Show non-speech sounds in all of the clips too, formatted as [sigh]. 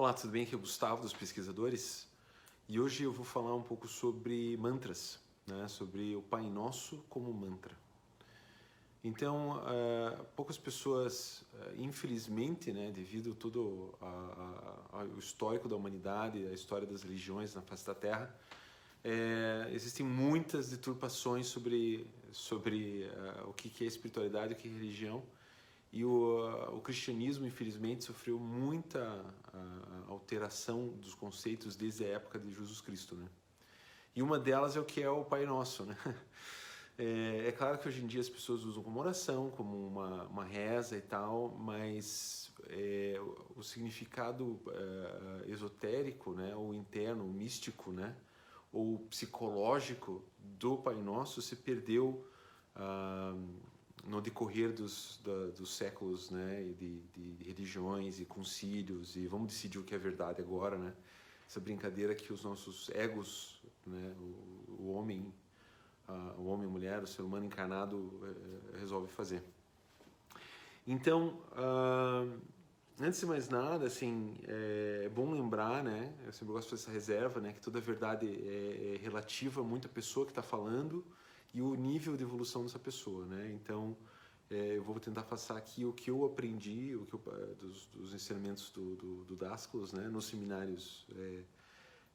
Olá, tudo bem? Aqui é o Gustavo dos Pesquisadores e hoje eu vou falar um pouco sobre mantras, né? sobre o Pai Nosso como mantra. Então, uh, poucas pessoas, uh, infelizmente, né, devido todo o histórico da humanidade, a história das religiões na face da Terra, é, existem muitas deturpações sobre, sobre uh, o que é espiritualidade, o que é religião, e o, o cristianismo, infelizmente, sofreu muita uh, alteração dos conceitos desde a época de Jesus Cristo, né? E uma delas é o que é o Pai Nosso, né? [laughs] É, é, claro que hoje em dia as pessoas usam como oração, como uma, uma reza e tal, mas é, o, o, significado é, esotérico, né, ou interno, místico, né, ou psicológico do Pai Nosso se perdeu ah, no decorrer dos, da, dos séculos né, de, de, religiões e concílios e vamos decidir o que é verdade agora, né? Essa brincadeira que os nossos egos, né, o, o homem, uh, o homem e mulher, o ser humano encarnado uh, resolve fazer. Então, uh, antes de mais nada, assim, é, é, bom lembrar, né? Eu sempre gosto de fazer essa reserva, né? Que toda verdade é, é relativa muito à pessoa que está falando e o nível de evolução dessa pessoa, né? Então, é, eu vou tentar passar aqui o que eu aprendi, o que eu, eh, dos, dos, ensinamentos do, do, do Dasclos, né? Nos seminários é,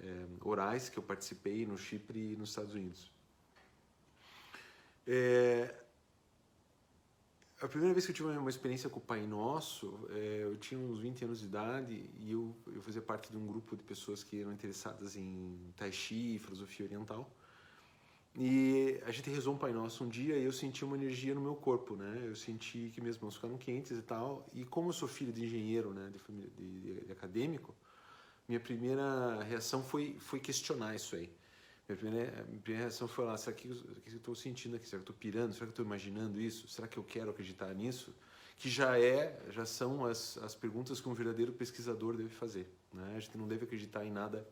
é, orais que eu participei no Chipre e nos Estados Unidos. É, a primeira vez que eu tive uma experiência com o Pai Nosso, é, eu tinha uns 20 anos de idade e eu, eu fazia parte de um grupo de pessoas que eram interessadas em Tai Chi, filosofia oriental. E a gente rezou um Pai Nosso um dia e eu senti uma energia no meu corpo, né? Eu senti que minhas mãos ficaram quentes e tal. E como eu sou filho de engenheiro, né, de, família, de, de acadêmico, minha primeira reação foi, foi questionar isso aí. Minha primeira, minha primeira reação foi lá, será que, que eu estou sentindo aqui? Será que eu estou pirando? Será que eu estou imaginando isso? Será que eu quero acreditar nisso? Que já é, já são as, as perguntas que um verdadeiro pesquisador deve fazer. Né? A gente não deve acreditar em nada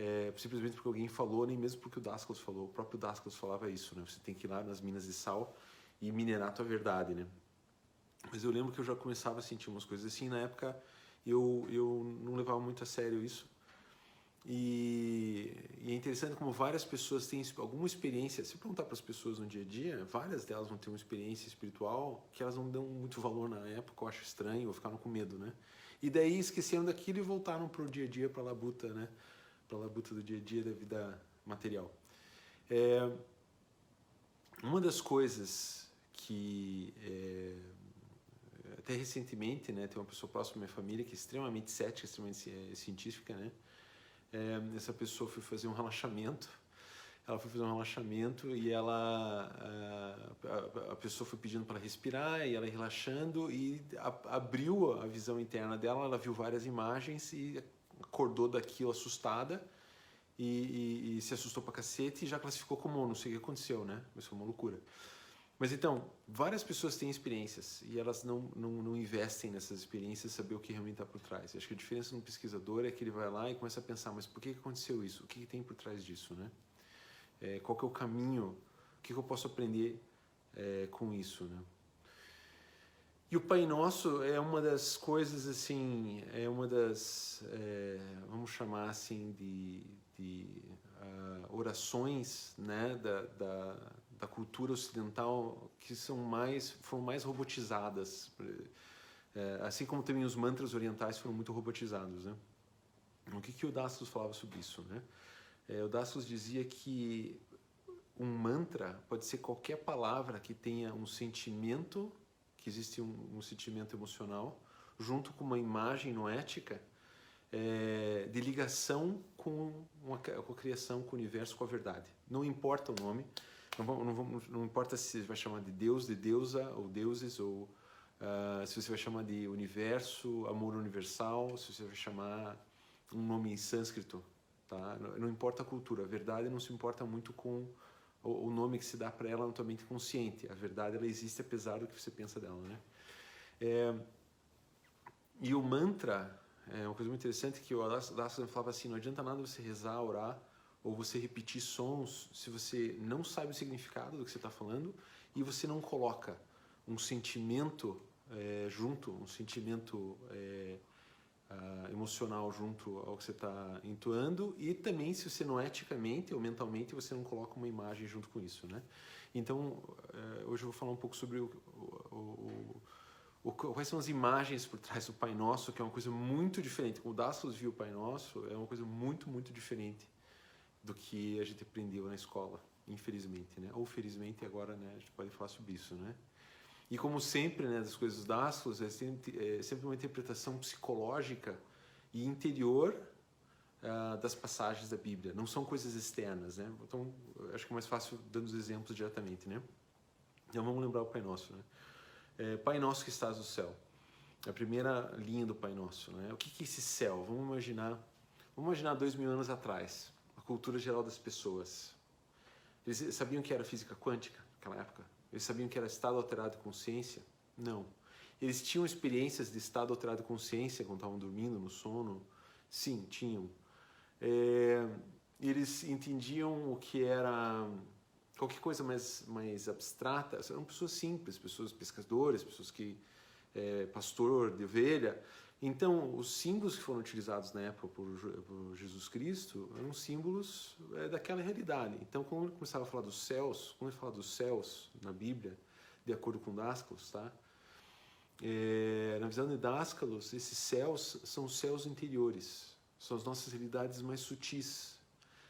é, simplesmente porque alguém falou, nem mesmo porque o Dasclos falou. O próprio Dasclos falava isso, né? Você tem que ir lá nas minas de sal e minerar a tua verdade, né? Mas eu lembro que eu já começava a sentir umas coisas assim. Na época eu, eu não levava muito a sério isso. E, e, é interessante como várias pessoas têm alguma experiência. Se perguntar para as pessoas no dia a dia, várias delas vão ter uma experiência espiritual que elas não dão muito valor na época, eu acho estranho, ou ficaram com medo, né? E daí esqueceram daquilo e voltaram para o dia a dia, para a labuta, né? Para a labuta do dia a dia da vida material. É, uma das coisas que é, até recentemente, né, tem uma pessoa próxima da minha família que é extremamente cética, extremamente é, científica, né? É, essa pessoa foi fazer um relaxamento. Ela foi fazer um relaxamento e ela a, a pessoa foi pedindo para respirar e ela relaxando e a, abriu a visão interna dela. Ela viu várias imagens e acordou daquilo assustada e, e, e, se assustou pra cacete e já classificou como não sei o que aconteceu, né? Mas foi uma loucura. Mas então, várias pessoas têm experiências e elas não, não, não investem nessas experiências saber o que realmente está por trás. Acho que a diferença um pesquisador é que ele vai lá e começa a pensar, mas por que aconteceu isso? O que, tem por trás disso, né? É, qual que é o caminho? O que eu posso aprender é, com isso, né? E o Pai Nosso é uma das coisas assim, é uma das, é, vamos chamar assim, de, de uh, orações né, da, da, da, cultura ocidental que são mais, foram mais robotizadas. É, assim como também os mantras orientais foram muito robotizados. Né? O que, que o Dastos falava sobre isso? Né? É, o Dastos dizia que um mantra pode ser qualquer palavra que tenha um sentimento que existe um, um sentimento emocional, junto com uma imagem noética é, de ligação com, uma, com a criação, com o universo, com a verdade. Não importa o nome, não, não, não, importa se você vai chamar de Deus, de deusa, ou deuses, ou uh, se você vai chamar de universo, amor universal, se você vai chamar um nome em sânscrito. Tá? Não, não importa a cultura, a verdade não se importa muito com o, nome que se dá para ela na tua mente consciente. A verdade ela existe apesar do que você pensa dela, né? É, e o mantra é uma coisa muito interessante que o Alastair falava assim, não adianta nada você rezar, orar ou você repetir sons se você não sabe o significado do que você está falando e você não coloca um sentimento é, junto, um sentimento é, uh, emocional junto ao que você está entoando e também se você não eticamente ou mentalmente você não coloca uma imagem junto com isso, né? Então uh, hoje eu vou falar um pouco sobre o, o, o, quais são as imagens por trás do Pai Nosso, que é uma coisa muito diferente. O Daslos viu o Pai Nosso, é uma coisa muito muito diferente do que a gente aprendeu na escola, infelizmente, né? Ou felizmente agora, né? A gente pode falar sobre isso, né? E como sempre, né, das coisas da Astros, é sempre, é sempre uma interpretação psicológica e interior uh, das passagens da Bíblia. Não são coisas externas, né? Então, acho que é mais fácil dando os exemplos diretamente, né? Então, vamos lembrar o Pai Nosso, né? É, Pai Nosso que estás no céu. A primeira linha do Pai Nosso, né? O que, que é esse céu? Vamos imaginar, vamos imaginar dois mil anos atrás, a cultura geral das pessoas. Eles sabiam que era física quântica naquela época? Eles sabiam que era estado alterado de consciência? Não. Eles tinham experiências de estado alterado de consciência quando estavam dormindo, no sono? Sim, tinham. É, eles entendiam o que era qualquer coisa mais, mais abstrata. Eram pessoas simples, pessoas pescadores, pessoas que. É, pastor de ovelha. Então, os símbolos que foram utilizados na época por, por Jesus Cristo eram símbolos é, daquela realidade. Então, quando ele começava a falar dos céus, quando ele fala dos céus na Bíblia, de acordo com Dáscalos, tá? É, na visão de Dáscalos, esses céus são os céus interiores, são as nossas realidades mais sutis.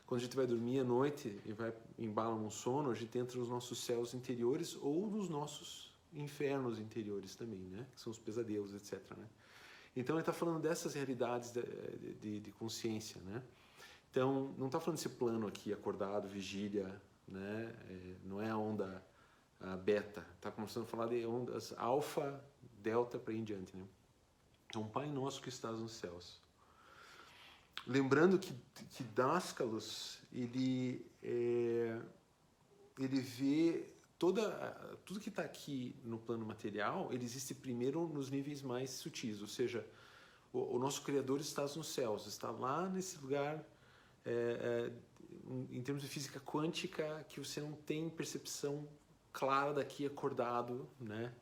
Quando a gente vai dormir à noite e vai embala um sono, a gente entra nos nossos céus interiores ou nos nossos infernos interiores também, né? Que são os pesadelos, etc. Né? Então ele está falando dessas realidades de, de, de, consciência, né? Então não está falando desse plano aqui acordado, vigília, né? É, não é a onda a beta, está começando a falar de ondas alfa, delta para em diante, né? Então Pai nosso que estás nos céus. Lembrando que que Dáscalos ele é, ele vê toda tudo que está aqui no plano material ele existe primeiro nos níveis mais sutis ou seja o, o nosso criador está nos céus está lá nesse lugar é, é, em termos de física quântica que você não tem percepção clara daqui acordado né?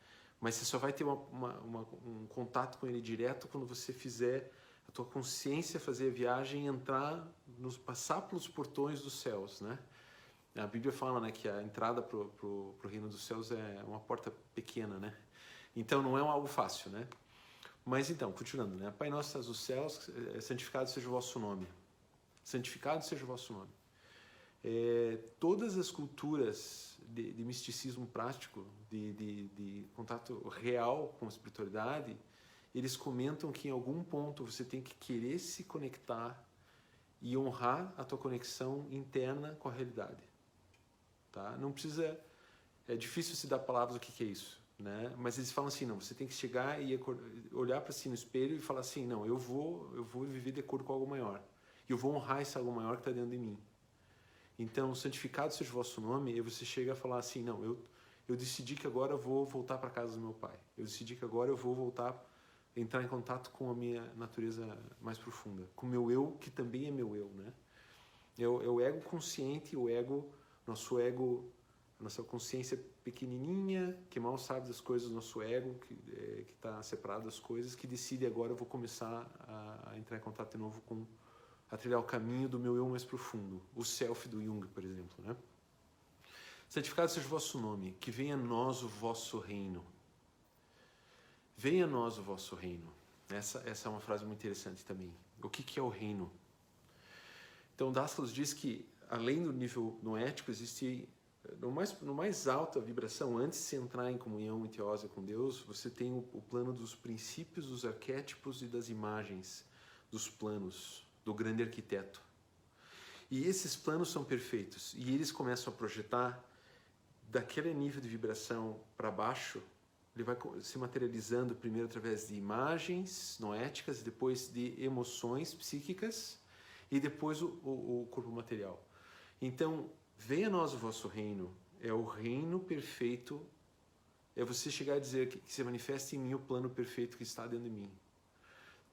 Mas você só vai ter uma, uma, uma, um contato com ele direto quando você fizer a tua consciência fazer a viagem entrar nos passar pelos portões dos céus né a Bíblia fala né, que a entrada para o reino dos céus é uma porta pequena, né? Então não é algo fácil, né? Mas então, continuando, né? Pai nosso estás nos céus, é, santificado seja o vosso nome. Santificado seja o vosso nome. É, todas as culturas de, de misticismo prático, de, de, de, contato real com a espiritualidade, eles comentam que em algum ponto você tem que querer se conectar e honrar a tua conexão interna com a realidade. Tá? Não precisa. É difícil se dar palavras o que, que é isso. Né? Mas eles falam assim, não, você tem que chegar e olhar para si no espelho e falar assim, não, eu vou, eu vou viver de acordo com algo maior. E eu vou honrar esse algo maior que está dentro de mim. Então, santificado seja o vosso nome, e você chega a falar assim, não, eu, eu decidi que agora eu vou voltar para casa do meu pai. Eu decidi que agora eu vou voltar, entrar em contato com a minha natureza mais profunda, com o meu eu, que também é meu eu, né? É o, é ego consciente, o ego nosso ego, nossa consciência pequenininha, que mal sabe das coisas, nosso ego, que é, está separado das coisas, que decide agora eu vou começar a, a, entrar em contato de novo com, a trilhar o caminho do meu eu mais profundo, o self do Jung, por exemplo, né? Santificado seja o vosso nome, que venha a nós o vosso reino. Venha a nós o vosso reino. Essa, essa é uma frase muito interessante também. O que, que é o reino? Então, Dascalos diz que além do nível noético, existe no mais, no mais alta vibração, antes de se entrar em comunhão e teose com Deus, você tem o, o, plano dos princípios, dos arquétipos e das imagens, dos planos, do grande arquiteto. E esses planos são perfeitos e eles começam a projetar daquele nível de vibração para baixo, ele vai se materializando primeiro através de imagens noéticas, depois de emoções psíquicas e depois o, o, o corpo material. Então, venha a nós o vosso reino, é o reino perfeito, é você chegar a dizer que, que se manifesta em mim o plano perfeito que está dentro de mim.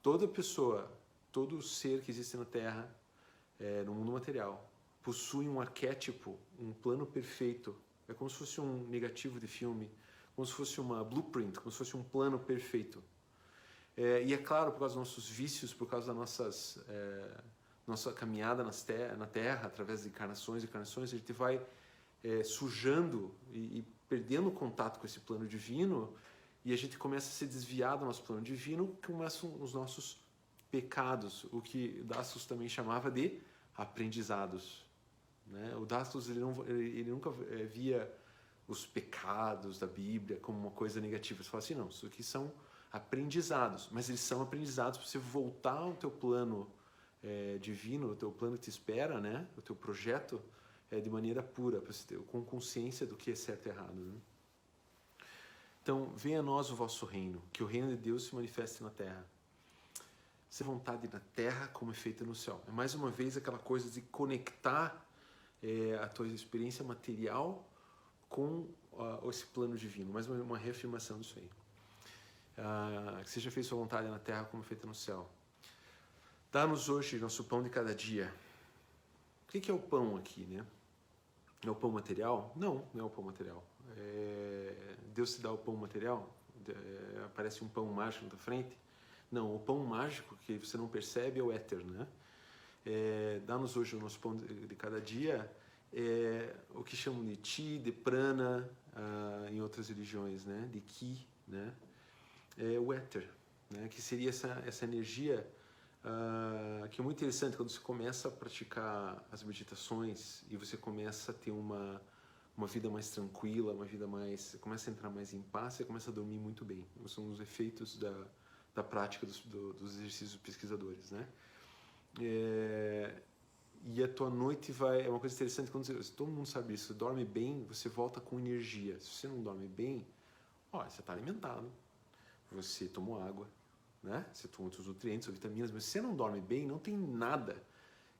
Toda pessoa, todo ser que existe na Terra, é, no mundo material, possui um arquétipo, um plano perfeito. É como se fosse um negativo de filme, como se fosse uma blueprint, como se fosse um plano perfeito. É, e é claro, por causa dos nossos vícios, por causa da nossas, é, nossa caminhada ter na Terra, através de encarnações e encarnações, a gente vai é, sujando e, e, perdendo contato com esse plano divino e a gente começa a se desviar do nosso plano divino, começam os nossos pecados, o que Dastos também chamava de aprendizados. Né? O Dastos ele, não, ele nunca é, via os pecados da Bíblia como uma coisa negativa. Você fala assim, não, isso aqui são aprendizados, mas eles são aprendizados para você voltar ao teu plano é, divino, o teu plano que te espera, né? o teu projeto, é, de maneira pura, com consciência do que é certo e errado. Né? Então, venha a nós o vosso reino, que o reino de Deus se manifeste na terra. Se vontade na terra como é feita no céu. É mais uma vez aquela coisa de conectar é, a tua experiência material com uh, esse plano divino. Mais uma, uma reafirmação disso aí. Uh, que seja feita sua vontade na terra como é feita no céu. Dá-nos hoje nosso pão de cada dia. O que é o pão aqui, né? É o pão material? Não, não é o pão material. É... Deus te dá o pão material? É... Aparece um pão mágico na frente? Não, o pão mágico que você não percebe é o éter, né? É... Dá-nos hoje o nosso pão de, de cada dia. É... o que chamam de ti, de prana, ah, em outras religiões, né? De ki, né? É o éter, né? Que seria essa, essa energia Uh, que é muito interessante quando você começa a praticar as meditações e você começa a ter uma uma vida mais tranquila, uma vida mais começa a entrar mais em paz, você começa a dormir muito bem. São os efeitos da, da prática dos, do, dos exercícios pesquisadores, né? É, e a tua noite vai é uma coisa interessante quando você, todo mundo sabe isso. Você dorme bem, você volta com energia. Se você não dorme bem, ó, você está alimentado, você tomou água, né? Você toma outros nutrientes ou vitaminas, mas se você não dorme bem, não tem nada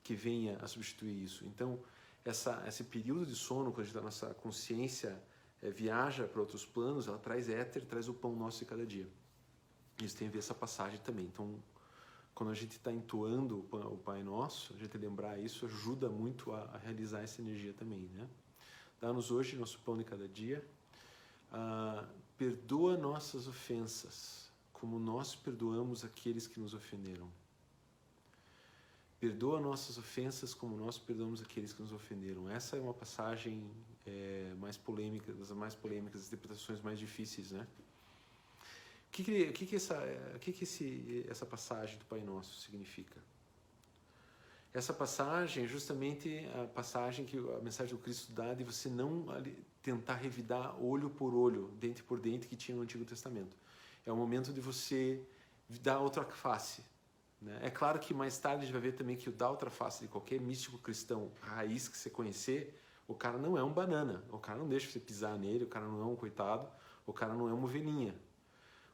que venha a substituir isso. Então, essa, esse período de sono, quando a, nossa consciência é, viaja para outros planos, ela traz éter, traz o pão nosso de cada dia. Isso tem a ver essa passagem também. Então, quando a gente está entoando o Pai Nosso, a gente lembrar isso ajuda muito a, a realizar essa energia também, né? Dá-nos hoje nosso pão de cada dia. Ah, perdoa nossas ofensas como nós perdoamos aqueles que nos ofenderam. Perdoa nossas ofensas como nós perdoamos aqueles que nos ofenderam. Essa é uma passagem é, mais polêmica, das mais polêmicas, das interpretações mais difíceis, né? O que, que, que, que, essa, que, que esse, essa passagem do Pai Nosso significa? Essa passagem é justamente a passagem que a mensagem do Cristo dá de você não tentar revidar olho por olho, dente por dente, que tinha no Antigo Testamento. É o momento de você dar outra face. Né? É claro que mais tarde a gente vai ver também que o dar outra face de qualquer místico cristão raiz que você conhecer, o cara não é um banana, o cara não deixa você pisar nele, o cara não é um coitado, o cara não é uma ovelhinha.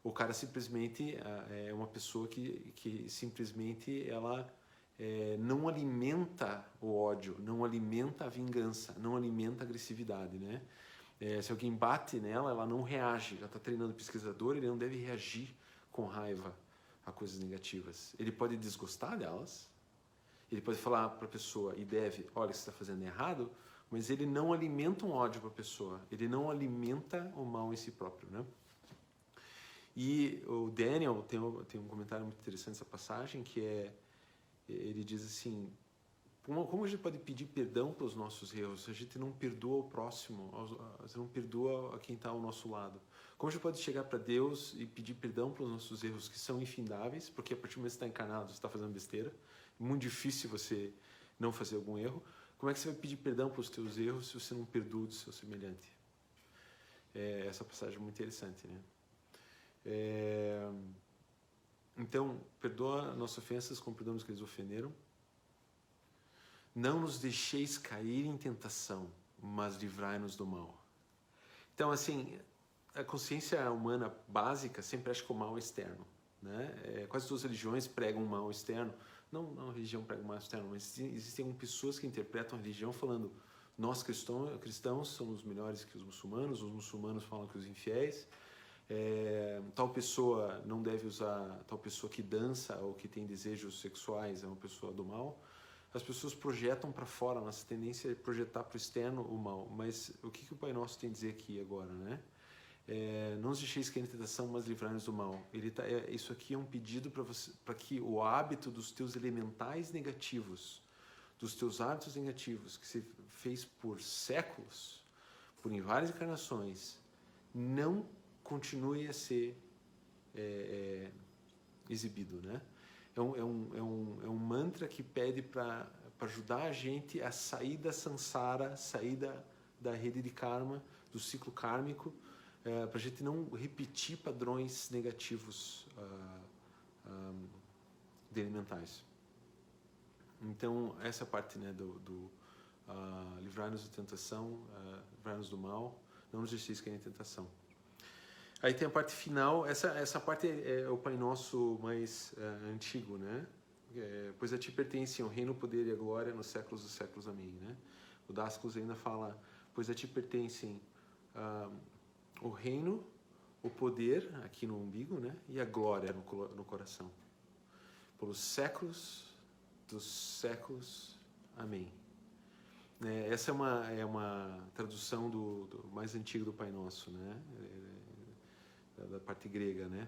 O cara simplesmente ah, é uma pessoa que, que simplesmente ela é, não alimenta o ódio, não alimenta a vingança, não alimenta a agressividade, né? É, se alguém bate nela, ela não reage. Já está treinando pesquisador, ele não deve reagir com raiva a coisas negativas. Ele pode desgostar delas, ele pode falar para a pessoa e deve, olha, você está fazendo errado, mas ele não alimenta um ódio para a pessoa, ele não alimenta o mal em si próprio, né? E o Daniel tem um, tem um comentário muito interessante nessa passagem que é ele diz assim como, a gente pode pedir perdão pelos nossos erros se a gente não perdoa o próximo, se não perdoa a quem está ao nosso lado? Como a gente pode chegar para Deus e pedir perdão pelos nossos erros que são infindáveis, porque a partir do momento que você está encarnado, você está fazendo besteira, é muito difícil você não fazer algum erro. Como é que você vai pedir perdão pelos teus erros se você não perdoa do seu semelhante? É, essa passagem é muito interessante, né? É, então, perdoa nossas ofensas como perdoamos que eles ofenderam. Não nos deixeis cair em tentação, mas livrai-nos do mal. Então, assim, a consciência humana básica sempre acha que o mal é externo. Né? É, quase todas as religiões pregam um mal externo. Não, não a religião prega um mal externo, mas existem pessoas que interpretam a religião falando nós cristãos, cristãos somos melhores que os muçulmanos, os muçulmanos falam que os infiéis. É, tal pessoa não deve usar, tal pessoa que dança ou que tem desejos sexuais é uma pessoa do mal as pessoas projetam para fora, nossa tendência é projetar para o externo o mal. Mas o que, que o Pai Nosso tem a dizer aqui agora, né? é, não os deixeis cair em tentação, mas livrai-nos do mal. Ele tá, é, isso aqui é um pedido para que o hábito dos teus elementais negativos, dos teus hábitos negativos que você fez por séculos, por em várias encarnações, não continue a ser é, é, exibido, né? É um, é, um, é, um, é um mantra que pede para ajudar a gente a sair da samsara, sair da, da rede de karma, do ciclo kármico, é, para a gente não repetir padrões negativos uh, um, de elementais. Então, essa parte né, do, do uh, livrar-nos da tentação, uh, livrar-nos do mal, não nos deixeis cair em tentação. Aí tem a parte final, essa, essa parte é, é o Pai Nosso mais uh, antigo, né? É, pois a ti pertencem o reino, o poder e a glória nos séculos dos séculos. Amém, né? O Dascos ainda fala, pois a ti pertencem uh, o reino, o poder, aqui no umbigo, né? E a glória no, no coração. Pelos séculos dos séculos. Amém. É, essa é uma, é uma tradução do, do mais antigo do Pai Nosso, né? É, da, parte grega, né?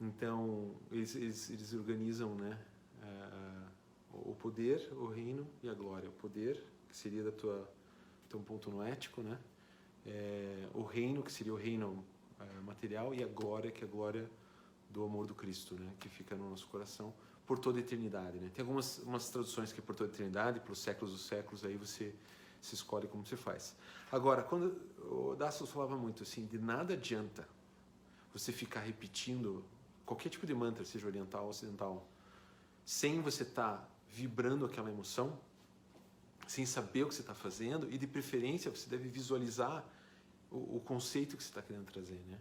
Então eles, eles, eles organizam, né? Uh, o poder, o reino e a glória. O poder que seria da tua teu ponto no ético, né? É, o reino que seria o reino uh, material e a glória que é a glória do amor do Cristo, né? Que fica no nosso coração por toda a eternidade, né? Tem algumas umas traduções que é por toda a eternidade, pelos séculos dos séculos, aí você se escolhe como você faz. Agora, quando o Dassos falava muito assim, de nada adianta você ficar repetindo qualquer tipo de mantra, seja oriental ou ocidental, sem você estar tá vibrando aquela emoção, sem saber o que você está fazendo e de preferência você deve visualizar o, o conceito que você está querendo trazer, né?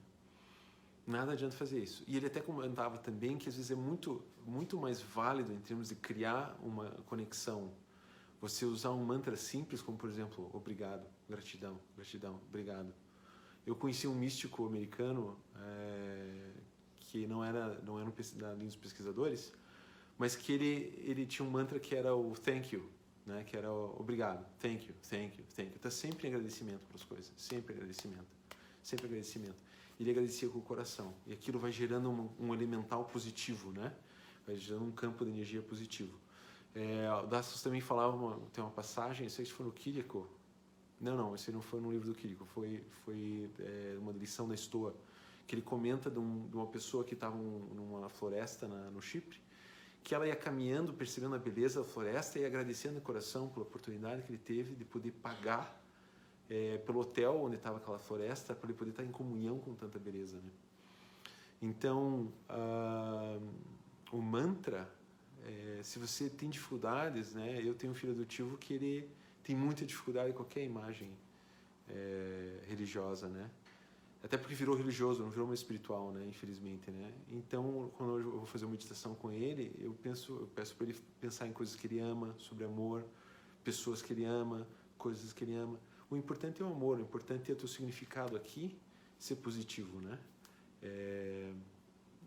Nada adianta fazer isso. E ele até comentava também que às vezes é muito, muito mais válido em termos de criar uma conexão. Você usar um mantra simples, como por exemplo, obrigado, gratidão, gratidão, obrigado eu conheci um místico americano é, que não era não era um dos pesquisadores, mas que ele ele tinha um mantra que era o thank you, né? Que era o obrigado, thank you, thank you, thank you. Tá sempre em agradecimento para as coisas, sempre agradecimento, sempre agradecimento. Ele agradecia com o coração e aquilo vai gerando um, um elemental positivo, né? Vai gerando um campo de energia positivo. É, o Dastos também falava uma, tem uma passagem, sei se foi no Kiriko, não, não, esse não foi no livro do Quirico, foi, foi é, uma lição da Estoa, que ele comenta de, um, de uma pessoa que estava numa floresta na, no Chipre, que ela ia caminhando, percebendo a beleza da floresta e agradecendo de coração pela oportunidade que ele teve de poder pagar é, pelo hotel onde estava aquela floresta, para ele poder estar em comunhão com tanta beleza. Né? Então, uh, o mantra, é, se você tem dificuldades, né? eu tenho um filho adotivo que ele tem muita dificuldade em qualquer imagem é, religiosa, né? Até porque virou religioso, não virou mais espiritual, né? Infelizmente, né? Então, quando eu vou fazer uma meditação com ele, eu penso, eu peço para ele pensar em coisas que ele ama, sobre amor, pessoas que ele ama, coisas que ele ama. O importante é o amor, o importante é o teu significado aqui ser positivo, né? É...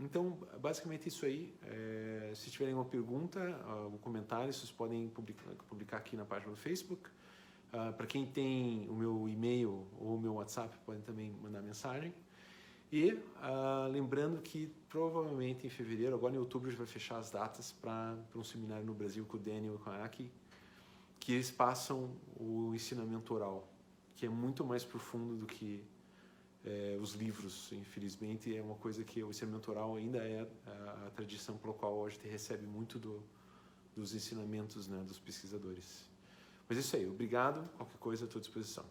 Então, basicamente isso aí. É, se tiverem uma pergunta, algum comentário, vocês podem publicar, publicar aqui na página do Facebook. Uh, Para quem tem o meu e-mail ou o meu WhatsApp, podem também mandar mensagem. E uh, lembrando que provavelmente em fevereiro, agora em outubro, a gente vai fechar as datas para um seminário no Brasil com o Daniel e com a Aki, que eles passam o ensinamento oral, que é muito mais profundo do que é, os livros, infelizmente, é uma coisa que o ensinamento oral ainda é a, a tradição pela qual a gente recebe muito do, dos ensinamentos né, dos pesquisadores. Mas é isso aí, obrigado, qualquer coisa à tua disposição.